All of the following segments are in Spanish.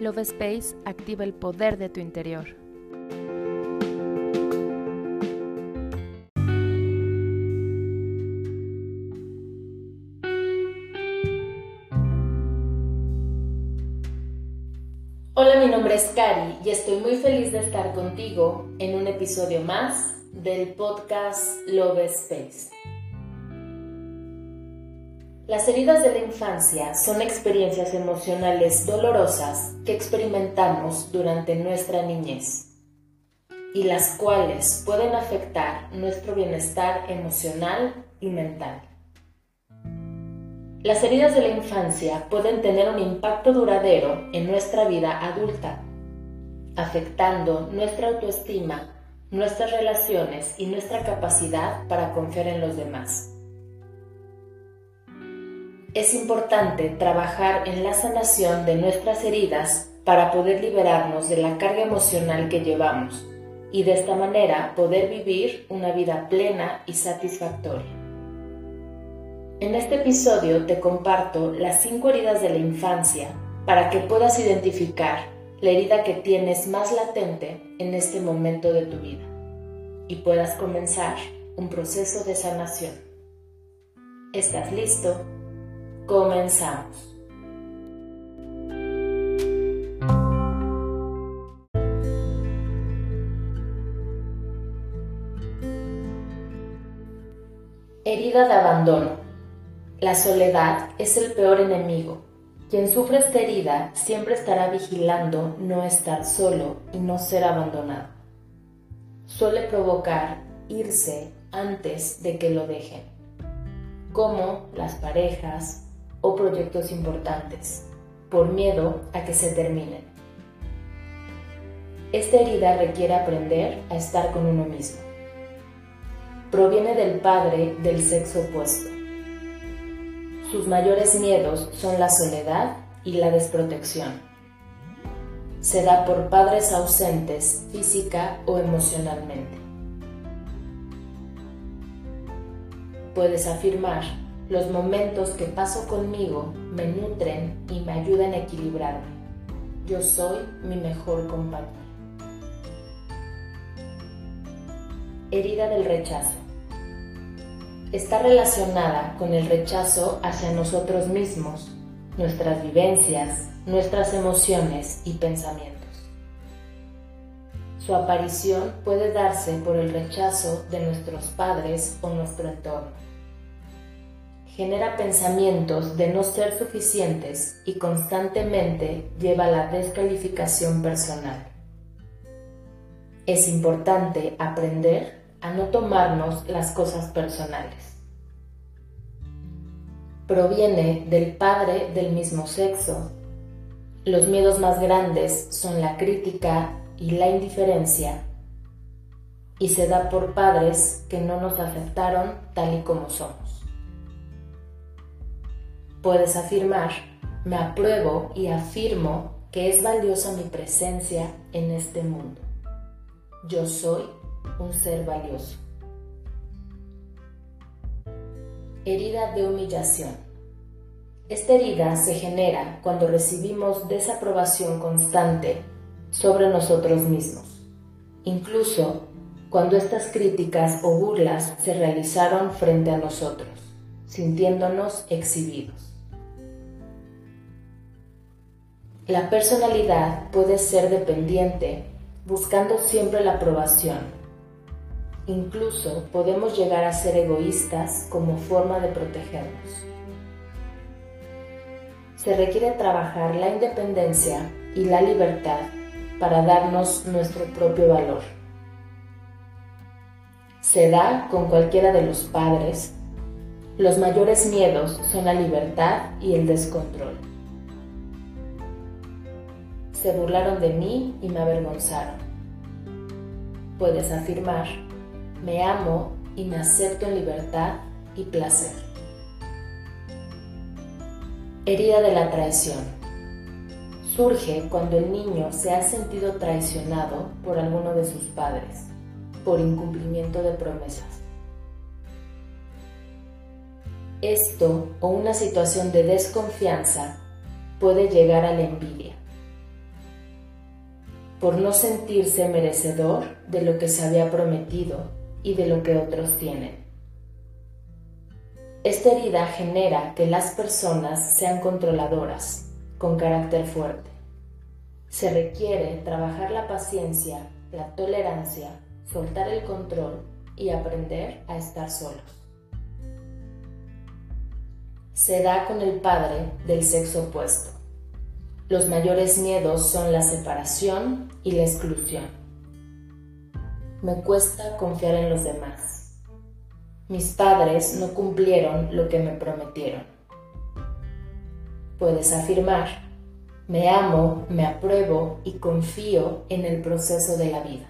Love Space activa el poder de tu interior. Hola, mi nombre es Cari y estoy muy feliz de estar contigo en un episodio más del podcast Love Space. Las heridas de la infancia son experiencias emocionales dolorosas que experimentamos durante nuestra niñez y las cuales pueden afectar nuestro bienestar emocional y mental. Las heridas de la infancia pueden tener un impacto duradero en nuestra vida adulta, afectando nuestra autoestima, nuestras relaciones y nuestra capacidad para confiar en los demás es importante trabajar en la sanación de nuestras heridas para poder liberarnos de la carga emocional que llevamos y de esta manera poder vivir una vida plena y satisfactoria. En este episodio te comparto las cinco heridas de la infancia para que puedas identificar la herida que tienes más latente en este momento de tu vida y puedas comenzar un proceso de sanación. ¿Estás listo? Comenzamos. Herida de abandono. La soledad es el peor enemigo. Quien sufre esta herida siempre estará vigilando no estar solo y no ser abandonado. Suele provocar irse antes de que lo dejen, como las parejas, o proyectos importantes, por miedo a que se terminen. Esta herida requiere aprender a estar con uno mismo. Proviene del padre del sexo opuesto. Sus mayores miedos son la soledad y la desprotección. Se da por padres ausentes física o emocionalmente. Puedes afirmar los momentos que paso conmigo me nutren y me ayudan a equilibrarme. Yo soy mi mejor compañía. Herida del rechazo. Está relacionada con el rechazo hacia nosotros mismos, nuestras vivencias, nuestras emociones y pensamientos. Su aparición puede darse por el rechazo de nuestros padres o nuestro entorno genera pensamientos de no ser suficientes y constantemente lleva a la descalificación personal. Es importante aprender a no tomarnos las cosas personales. Proviene del padre del mismo sexo. Los miedos más grandes son la crítica y la indiferencia y se da por padres que no nos aceptaron tal y como somos puedes afirmar, me apruebo y afirmo que es valiosa mi presencia en este mundo. Yo soy un ser valioso. Herida de humillación. Esta herida se genera cuando recibimos desaprobación constante sobre nosotros mismos, incluso cuando estas críticas o burlas se realizaron frente a nosotros, sintiéndonos exhibidos. La personalidad puede ser dependiente, buscando siempre la aprobación. Incluso podemos llegar a ser egoístas como forma de protegernos. Se requiere trabajar la independencia y la libertad para darnos nuestro propio valor. Se da con cualquiera de los padres. Los mayores miedos son la libertad y el descontrol. Se burlaron de mí y me avergonzaron. Puedes afirmar, me amo y me acepto en libertad y placer. Herida de la traición. Surge cuando el niño se ha sentido traicionado por alguno de sus padres, por incumplimiento de promesas. Esto o una situación de desconfianza puede llegar a la envidia por no sentirse merecedor de lo que se había prometido y de lo que otros tienen. Esta herida genera que las personas sean controladoras, con carácter fuerte. Se requiere trabajar la paciencia, la tolerancia, soltar el control y aprender a estar solos. Se da con el padre del sexo opuesto. Los mayores miedos son la separación y la exclusión. Me cuesta confiar en los demás. Mis padres no cumplieron lo que me prometieron. Puedes afirmar, me amo, me apruebo y confío en el proceso de la vida.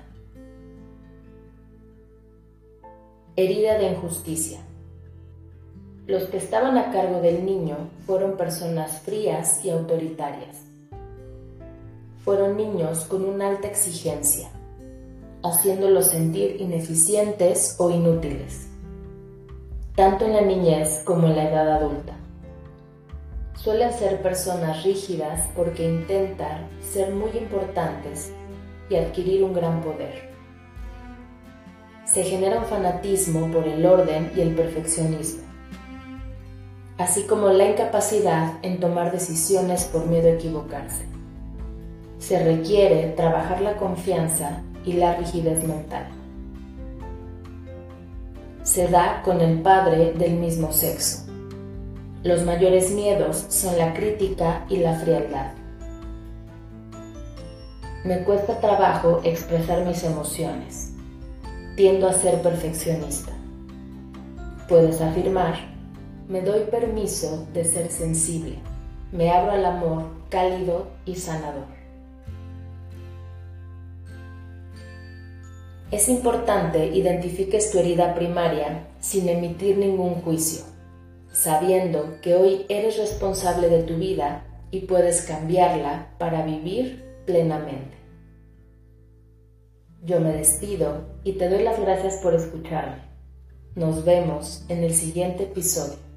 Herida de injusticia. Los que estaban a cargo del niño fueron personas frías y autoritarias fueron niños con una alta exigencia, haciéndolos sentir ineficientes o inútiles, tanto en la niñez como en la edad adulta. Suelen ser personas rígidas porque intentan ser muy importantes y adquirir un gran poder. Se genera un fanatismo por el orden y el perfeccionismo, así como la incapacidad en tomar decisiones por miedo a equivocarse se requiere trabajar la confianza y la rigidez mental. Se da con el padre del mismo sexo. Los mayores miedos son la crítica y la frialdad. Me cuesta trabajo expresar mis emociones. Tiendo a ser perfeccionista. Puedes afirmar, me doy permiso de ser sensible. Me abro al amor cálido y sanador. Es importante identifiques tu herida primaria sin emitir ningún juicio, sabiendo que hoy eres responsable de tu vida y puedes cambiarla para vivir plenamente. Yo me despido y te doy las gracias por escucharme. Nos vemos en el siguiente episodio.